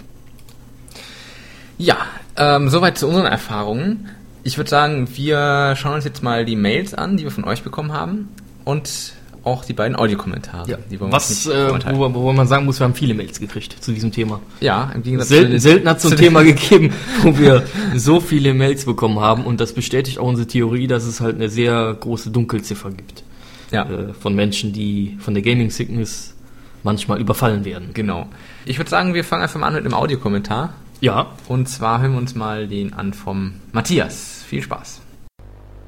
Ja, ähm, soweit zu unseren Erfahrungen. Ich würde sagen, wir schauen uns jetzt mal die Mails an, die wir von euch bekommen haben und auch die beiden Audiokommentare. Ja. Was, äh, wo, wo, man sagen muss, wir haben viele Mails gekriegt zu diesem Thema. Ja, im Gegensatz selten, zu selten hat es ein Thema gegeben, wo wir so viele Mails bekommen haben und das bestätigt auch unsere Theorie, dass es halt eine sehr große Dunkelziffer gibt. Ja. Äh, von Menschen, die von der Gaming Sickness manchmal überfallen werden. Genau. Ich würde sagen, wir fangen einfach mal an mit einem Audiokommentar. Ja. Und zwar hören wir uns mal den an vom Matthias. Viel Spaß.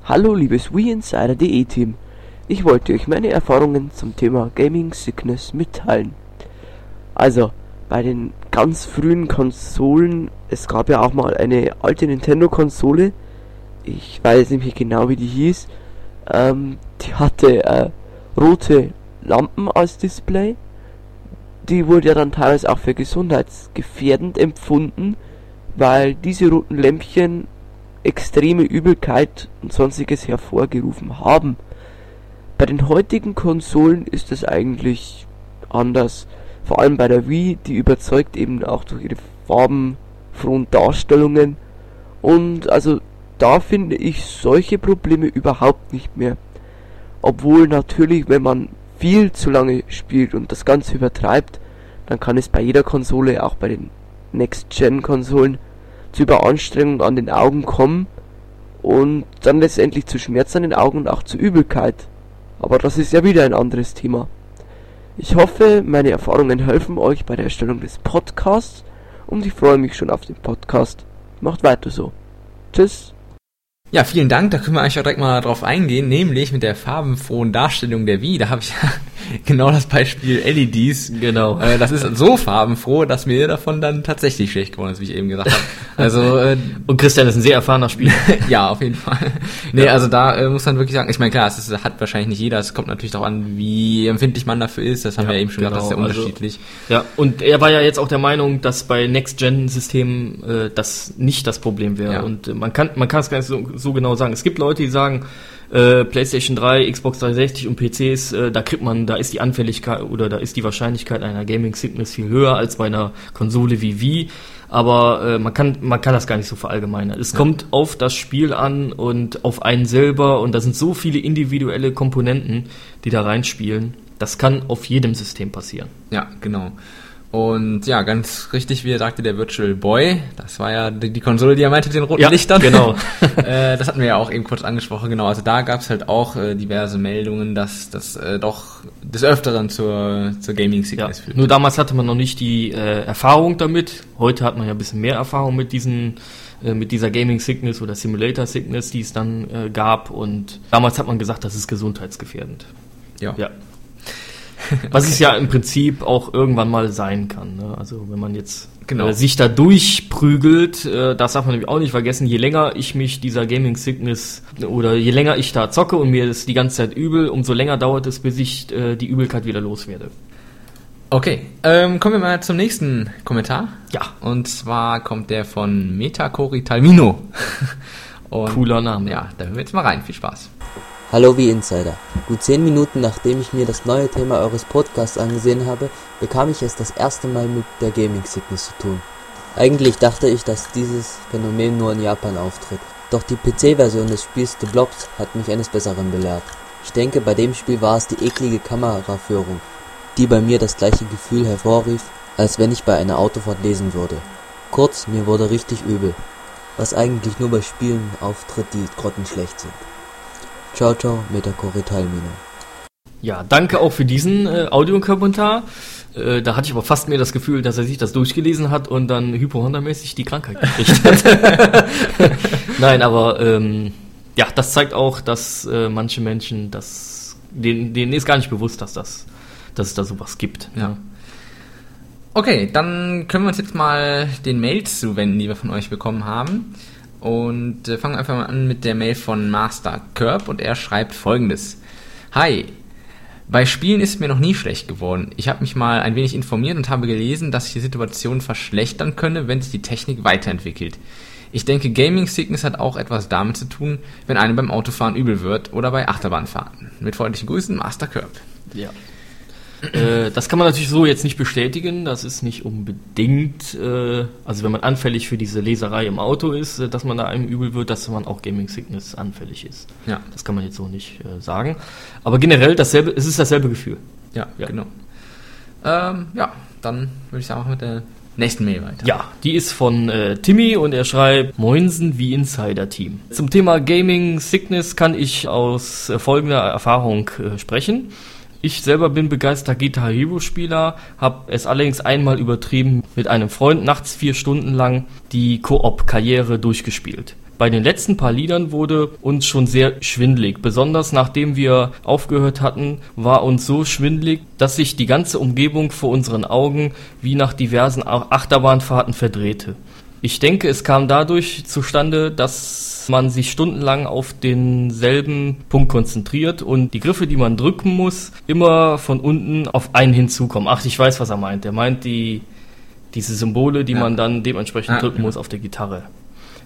Hallo liebes WeInsider.de Team. Ich wollte euch meine Erfahrungen zum Thema Gaming Sickness mitteilen. Also, bei den ganz frühen Konsolen, es gab ja auch mal eine alte Nintendo-Konsole, ich weiß nicht mehr genau wie die hieß, ähm, die hatte äh, rote Lampen als Display die wurde ja dann teilweise auch für gesundheitsgefährdend empfunden, weil diese roten Lämpchen extreme Übelkeit und sonstiges hervorgerufen haben. Bei den heutigen Konsolen ist es eigentlich anders. Vor allem bei der Wii, die überzeugt eben auch durch ihre farbenfrohen Darstellungen. Und also da finde ich solche Probleme überhaupt nicht mehr. Obwohl natürlich, wenn man viel zu lange spielt und das Ganze übertreibt, dann kann es bei jeder Konsole, auch bei den Next-Gen-Konsolen, zu Überanstrengung an den Augen kommen und dann letztendlich zu Schmerz an den Augen und auch zu Übelkeit. Aber das ist ja wieder ein anderes Thema. Ich hoffe, meine Erfahrungen helfen euch bei der Erstellung des Podcasts und ich freue mich schon auf den Podcast. Macht weiter so. Tschüss. Ja, vielen Dank. Da können wir eigentlich auch direkt mal drauf eingehen, nämlich mit der farbenfrohen Darstellung der Wii. Da habe ich ja genau das Beispiel LEDs. Genau. Äh, das ist so farbenfroh, dass mir davon dann tatsächlich schlecht geworden ist, wie ich eben gesagt habe. Also äh, und Christian ist ein sehr erfahrener Spieler. ja, auf jeden Fall. Nee, ja. also da äh, muss man wirklich sagen, ich meine klar, es ist, hat wahrscheinlich nicht jeder. Es kommt natürlich darauf an, wie empfindlich man dafür ist. Das haben ja, wir eben schon genau. gesagt, das ist ja also, unterschiedlich. Also, ja, und er war ja jetzt auch der Meinung, dass bei Next-Gen-Systemen äh, das nicht das Problem wäre. Ja. Und äh, man kann man kann es gar nicht so so genau sagen. Es gibt Leute, die sagen, äh, PlayStation 3, Xbox 360 und PCs, äh, da kriegt man, da ist die Anfälligkeit oder da ist die Wahrscheinlichkeit einer Gaming Sickness viel höher als bei einer Konsole wie Wii. Aber äh, man kann man kann das gar nicht so verallgemeinern. Es ja. kommt auf das Spiel an und auf einen selber und da sind so viele individuelle Komponenten, die da reinspielen. Das kann auf jedem System passieren. Ja, genau. Und ja, ganz richtig, wie er sagte, der Virtual Boy, das war ja die, die Konsole, die er meinte, den roten ja, Lichtern. genau. äh, das hatten wir ja auch eben kurz angesprochen, genau. Also da gab es halt auch äh, diverse Meldungen, dass das äh, doch des Öfteren zur, zur Gaming Sickness ja, führt. Nur damals hatte man noch nicht die Erfahrung damit. Heute hat man ja ein bisschen mehr Erfahrung mit diesen mit dieser Gaming Sickness oder Simulator Sickness, die es dann gab. Und damals hat man gesagt, das ist gesundheitsgefährdend. Ja. ja. Was es ja im Prinzip auch irgendwann mal sein kann. Ne? Also wenn man jetzt Genau. äh, sich da durchprügelt, äh, das darf man nämlich auch nicht vergessen, je länger ich mich dieser Gaming Sickness oder je länger ich da zocke und mir ist die ganze Zeit übel, umso länger dauert es, bis ich äh, die Übelkeit wieder loswerde. Okay, ähm, kommen wir mal zum nächsten Kommentar. Ja. Und zwar kommt der von Metacori Talmino. Und Cooler Name. Ja, da hören wir jetzt mal rein. Viel Spaß. Hallo wie Insider. Gut zehn Minuten nachdem ich mir das neue Thema eures Podcasts angesehen habe, bekam ich es das erste Mal mit der Gaming Sickness zu tun. Eigentlich dachte ich, dass dieses Phänomen nur in Japan auftritt. Doch die PC-Version des Spiels The Blobs hat mich eines Besseren belehrt. Ich denke, bei dem Spiel war es die eklige Kameraführung, die bei mir das gleiche Gefühl hervorrief, als wenn ich bei einer Autofahrt lesen würde. Kurz, mir wurde richtig übel. Was eigentlich nur bei Spielen auftritt, die grottenschlecht sind. Ciao, ciao, Metacori Talmino. Ja, danke auch für diesen äh, Audiokommentar. Äh, da hatte ich aber fast mehr das Gefühl, dass er sich das durchgelesen hat und dann hypohondamäßig die Krankheit gekriegt hat. Nein, aber ähm, ja, das zeigt auch, dass äh, manche Menschen das, denen, denen ist gar nicht bewusst, dass das, dass es da sowas gibt. Ja. Okay, dann können wir uns jetzt mal den Mails zuwenden, die wir von euch bekommen haben. Und äh, fangen wir einfach mal an mit der Mail von Master Curb und er schreibt folgendes. Hi, bei Spielen ist mir noch nie schlecht geworden. Ich habe mich mal ein wenig informiert und habe gelesen, dass sich die Situation verschlechtern könne, wenn sich die Technik weiterentwickelt. Ich denke, Gaming Sickness hat auch etwas damit zu tun, wenn einem beim Autofahren übel wird oder bei Achterbahnfahrten. Mit freundlichen Grüßen, Master Curb. Ja. Äh, das kann man natürlich so jetzt nicht bestätigen. Das ist nicht unbedingt, äh, also wenn man anfällig für diese Leserei im Auto ist, äh, dass man da einem übel wird, dass man auch Gaming Sickness anfällig ist. Ja, Das kann man jetzt so nicht äh, sagen. Aber generell dasselbe, es ist dasselbe Gefühl. ja, Ja. genau. Ähm, ja, dann würde ich sagen, machen wir mit der nächsten Mail weiter. Ja, die ist von äh, Timmy und er schreibt Moinsen wie Insider-Team. Zum Thema Gaming Sickness kann ich aus äh, folgender Erfahrung äh, sprechen. Ich selber bin begeisterter Guitar Hero Spieler, habe es allerdings einmal übertrieben mit einem Freund nachts vier Stunden lang die Koop-Karriere durchgespielt. Bei den letzten paar Liedern wurde uns schon sehr schwindlig. Besonders nachdem wir aufgehört hatten, war uns so schwindlig, dass sich die ganze Umgebung vor unseren Augen wie nach diversen Ach- Achterbahnfahrten verdrehte. Ich denke, es kam dadurch zustande, dass man sich stundenlang auf denselben Punkt konzentriert und die Griffe, die man drücken muss, immer von unten auf einen hinzukommen. Ach, ich weiß, was er meint. Er meint die, diese Symbole, die Ja. man dann dementsprechend Ah, drücken genau. muss auf der Gitarre.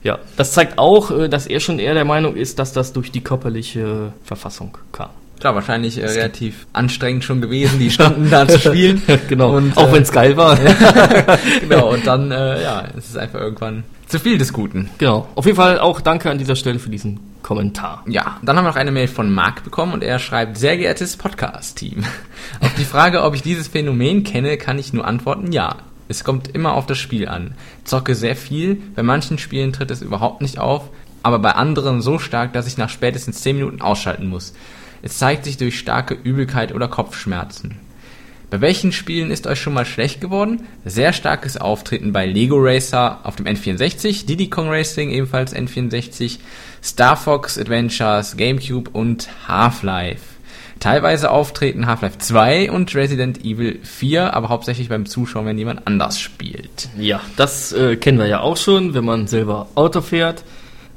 Ja, das zeigt auch, äh, dass er schon eher der Meinung ist, dass das durch die körperliche Verfassung kam. Klar, wahrscheinlich äh, relativ anstrengend schon gewesen, die Stunden da zu spielen. genau, Und, auch äh, wenn es geil war. genau, und dann, äh, ja, es ist einfach irgendwann zu viel des Guten. genau. Auf jeden Fall auch danke an dieser Stelle für diesen Kommentar. Ja, dann haben wir noch eine Mail von Marc bekommen und er schreibt, sehr geehrtes Podcast-Team. Auf die Frage, ob ich dieses Phänomen kenne, kann ich nur antworten, ja. Es kommt immer auf das Spiel an. Zocke sehr viel, bei manchen Spielen tritt es überhaupt nicht auf, aber bei anderen so stark, dass ich nach spätestens 10 Minuten ausschalten muss. Es zeigt sich durch starke Übelkeit oder Kopfschmerzen. Bei welchen Spielen ist euch schon mal schlecht geworden? Sehr starkes Auftreten bei Lego Racer auf dem N64, Diddy Kong Racing ebenfalls N64, Star Fox Adventures, GameCube und Half-Life. Teilweise auftreten Half-Life 2 und Resident Evil 4, aber hauptsächlich beim Zuschauen, wenn jemand anders spielt. Ja, das äh, kennen wir ja auch schon, wenn man selber Auto fährt.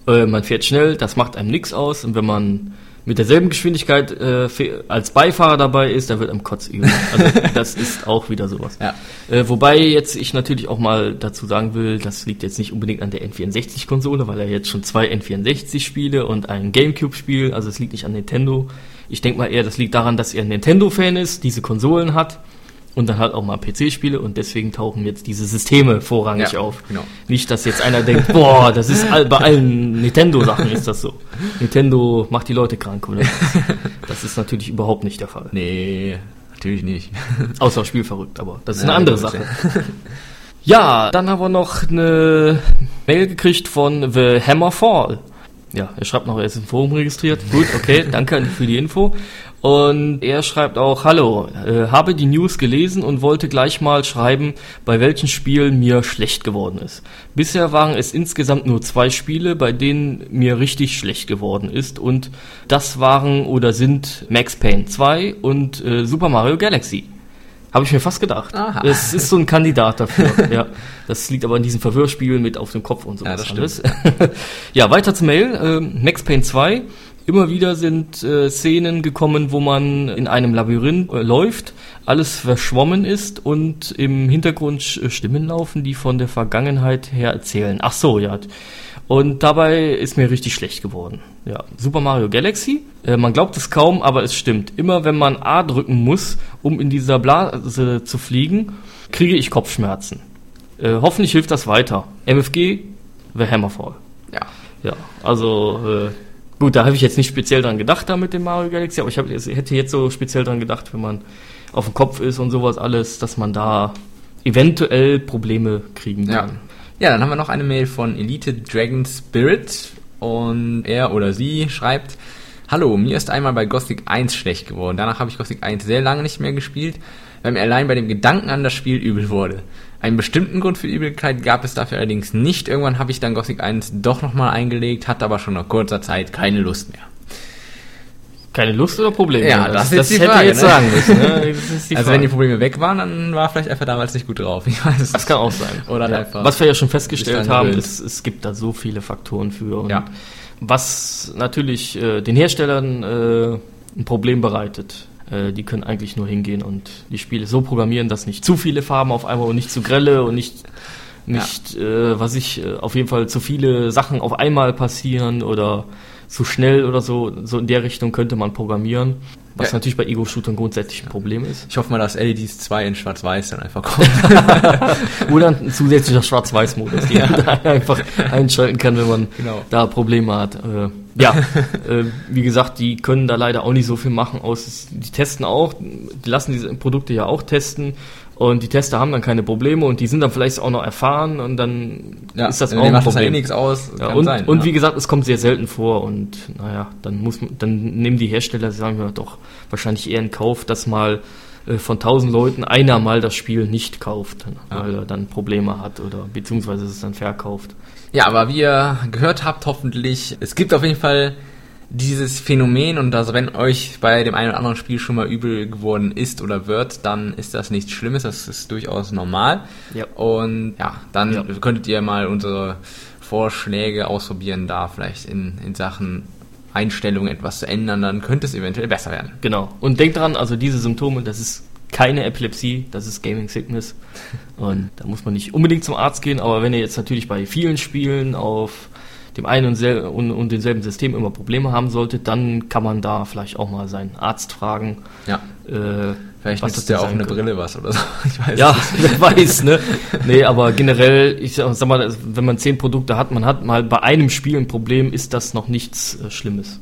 Äh, man fährt schnell, das macht einem nichts aus. Und wenn man mit derselben Geschwindigkeit äh, als Beifahrer dabei ist, da wird einem kotzübel. Also das ist auch wieder sowas. Ja. Äh, wobei jetzt ich natürlich auch mal dazu sagen will, das liegt jetzt nicht unbedingt an der N64-Konsole, weil er jetzt schon zwei N64-Spiele und ein GameCube-Spiel, also es liegt nicht an Nintendo. Ich denke mal eher, das liegt daran, dass er ein Nintendo-Fan ist, diese Konsolen hat und dann halt auch mal PC-Spiele und deswegen tauchen jetzt diese Systeme vorrangig Ja, auf. genau. Nicht, dass jetzt einer denkt, boah, das ist all, bei allen Nintendo-Sachen ist das so. Nintendo macht die Leute krank, oder? Das ist natürlich überhaupt nicht der Fall. Nee, natürlich nicht. Außer spielverrückt, aber das ist Ja, eine andere Sache. Ja, dann haben wir noch eine Mail gekriegt von The Hammerfall. Ja, er schreibt noch, er ist im Forum registriert. Gut, okay, danke für die Info. Und er schreibt auch, hallo, äh, habe die News gelesen und wollte gleich mal schreiben, bei welchen Spielen mir schlecht geworden ist. Bisher waren es insgesamt nur zwei Spiele, bei denen mir richtig schlecht geworden ist und das waren oder sind Max Payne 2 und äh, Super Mario Galaxy. Habe ich mir fast gedacht. Aha. Es ist so ein Kandidat dafür. ja, das liegt aber in diesen Verwirrspielen mit auf dem Kopf und sowas Ja, das ja, weiter zur Mail. Ähm, Max Payne 2. Immer wieder sind äh, Szenen gekommen, wo man in einem Labyrinth äh, läuft, alles verschwommen ist und im Hintergrund äh, Stimmen laufen, die von der Vergangenheit her erzählen. Ach so, ja. Und dabei ist mir richtig schlecht geworden. Ja, Super Mario Galaxy. Äh, man glaubt es kaum, aber es stimmt. Immer wenn man A drücken muss, um in dieser Blase zu fliegen, kriege ich Kopfschmerzen. Äh, hoffentlich hilft das weiter. MFG, The Hammerfall. Ja. Ja, also äh, gut, da habe ich jetzt nicht speziell dran gedacht da mit dem Mario Galaxy, aber ich hab, hätte jetzt so speziell dran gedacht, wenn man auf dem Kopf ist und sowas alles, dass man da eventuell Probleme kriegen Ja. kann. Ja, dann haben wir noch eine Mail von Elite Dragon Spirit und er oder sie schreibt, Hallo, mir ist einmal bei Gothic 1 schlecht geworden. Danach habe ich Gothic 1 sehr lange nicht mehr gespielt, weil mir allein bei dem Gedanken an das Spiel übel wurde. Einen bestimmten Grund für Übelkeit gab es dafür allerdings nicht. Irgendwann habe ich dann Gothic 1 doch nochmal eingelegt, hatte aber schon nach kurzer Zeit keine Lust mehr. Keine Lust oder Probleme? Ja, das ist jetzt die hätte Frage, ich jetzt ne? sagen müssen. Ne? Das, also Frage. wenn die Probleme weg waren, dann war vielleicht einfach damals nicht gut drauf. Ich weiß es das kann auch sein. Oder ja. einfach Was wir ja schon festgestellt haben, ist, es gibt da so viele Faktoren für. Ja. Was natürlich äh, den Herstellern äh, ein Problem bereitet. Äh, die können eigentlich nur hingehen und die Spiele so programmieren, dass nicht zu viele Farben auf einmal und nicht zu grelle und nicht nicht, äh, was ich, äh, auf jeden Fall zu viele Sachen auf einmal passieren oder zu schnell oder so. So in der Richtung könnte man programmieren. Was Ja. natürlich bei Ego-Shootern grundsätzlich ein Problem ist. Ich hoffe mal, dass LEDs 2 in Schwarz-Weiß dann einfach kommt. Oder ein zusätzlicher Schwarz-Weiß-Modus, den man da einfach einschalten kann, wenn man Genau. da Probleme hat. Äh, ja, äh, wie gesagt, die können da leider auch nicht so viel machen. Aus, die testen auch, die lassen diese Produkte ja auch testen. Und die Tester haben dann keine Probleme und die sind dann vielleicht auch noch erfahren und dann ist das dann auch ein macht das ja eh Problem. nichts aus. Ja, und, sein, und ja. wie gesagt, es kommt sehr selten vor und naja, dann muss man, dann nehmen die Hersteller, sagen wir doch, wahrscheinlich eher in Kauf, dass mal äh, von tausend Leuten einer mal das Spiel nicht kauft, Ja. weil er dann Probleme hat oder beziehungsweise es dann verkauft. Ja, aber wie ihr gehört habt, hoffentlich, es gibt auf jeden Fall dieses Phänomen und also wenn euch bei dem einen oder anderen Spiel schon mal übel geworden ist oder wird, dann ist das nichts Schlimmes, das ist durchaus normal. Ja. Und ja, dann Ja. könntet ihr mal unsere Vorschläge ausprobieren, da vielleicht in, in Sachen Einstellungen etwas zu ändern, dann könnte es eventuell besser werden. Genau. Und denkt dran, also diese Symptome, das ist keine Epilepsie, das ist Gaming Sickness. Und da muss man nicht unbedingt zum Arzt gehen, aber wenn ihr jetzt natürlich bei vielen Spielen auf dem einen und, sel und, und demselben System immer Probleme haben solltet, dann kann man da vielleicht auch mal seinen Arzt fragen. Ja. Äh, Vielleicht was das ja auch eine könnte. Brille was oder so. Ich weiß Ja, wer weiß, ne? Nee, aber generell, ich sag sag mal, wenn man zehn Produkte hat, man hat mal bei einem Spiel ein Problem, ist das noch nichts äh, Schlimmes.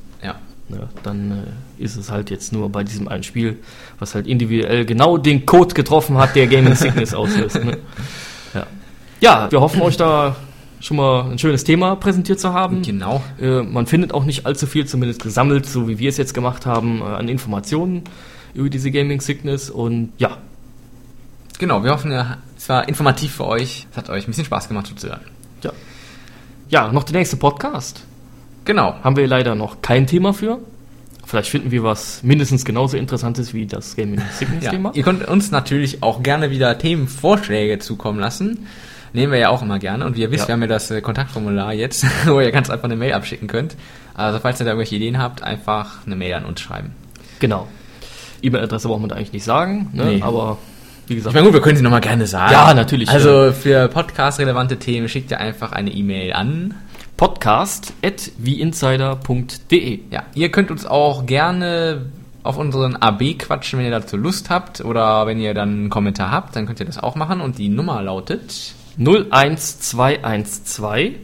Ja. Dann äh, ist es halt jetzt nur bei diesem einen Spiel, was halt individuell genau den Code getroffen hat, der Gaming Sickness auslöst. Ne? Ja. ja, wir hoffen euch da schon mal ein schönes Thema präsentiert zu haben. Genau. Äh, man findet auch nicht allzu viel, zumindest gesammelt, so wie wir es jetzt gemacht haben, äh, an Informationen über diese Gaming Sickness. Und ja, Genau, wir hoffen, ja, es war informativ für euch. Es hat euch ein bisschen Spaß gemacht zuzuhören. ja. Ja, noch der nächste Podcast. Genau. Haben wir leider noch kein Thema für. Vielleicht finden wir was mindestens genauso Interessantes wie das Gaming Sickness Ja, Thema. ihr könnt uns natürlich auch gerne wieder Themenvorschläge zukommen lassen. Nehmen wir ja auch immer gerne. Und wie ihr wisst, Ja. wir haben ja das äh, Kontaktformular jetzt, wo ihr ganz einfach eine Mail abschicken könnt. Also falls ihr da irgendwelche Ideen habt, einfach eine Mail an uns schreiben. Genau. E-Mail-Adresse braucht man da eigentlich nicht sagen, ne? Nee. aber wie Ich gesagt, meine, gut, wir können sie nochmal gerne sagen. Ja, natürlich, Also für podcast-relevante Themen schickt ihr einfach eine E-Mail an. podcast.wieinsider.de. Ja, ihr könnt uns auch gerne auf unseren AB quatschen, wenn ihr dazu Lust habt. Oder wenn ihr dann einen Kommentar habt, dann könnt ihr das auch machen. Und die Nummer lautet 01212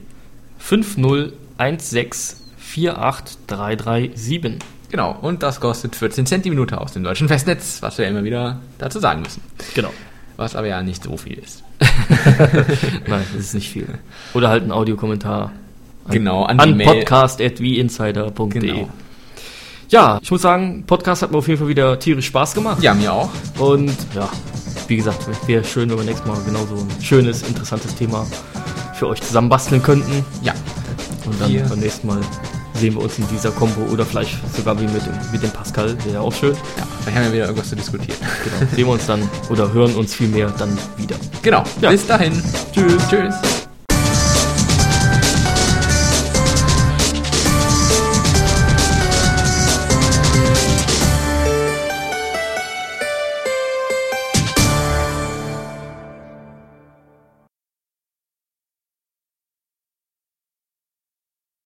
5016 48337. Genau, und das kostet 14 Cent die Minute aus dem deutschen Festnetz, was wir immer wieder dazu sagen müssen. Genau. Was aber ja nicht so viel ist. Nein, das ist nicht viel. Oder halt ein Audiokommentar. Genau, an an podcast.wieinsider.de. Genau. Ja, ich muss sagen, Podcast hat mir auf jeden Fall wieder tierisch Spaß gemacht. Ja, mir auch. Und ja, wie gesagt, wäre schön, wenn wir nächstes Mal genauso ein schönes, interessantes Thema für euch zusammen basteln könnten. Ja. Und dann Wir- beim nächsten Mal sehen wir uns in dieser Combo oder vielleicht sogar wie mit dem, mit dem Pascal, wäre ja auch schön. Ja, vielleicht haben wir wieder irgendwas zu diskutieren. Genau. sehen wir uns dann oder hören uns vielmehr dann wieder. Genau. Ja. Bis dahin. Tschüss. Tschüss.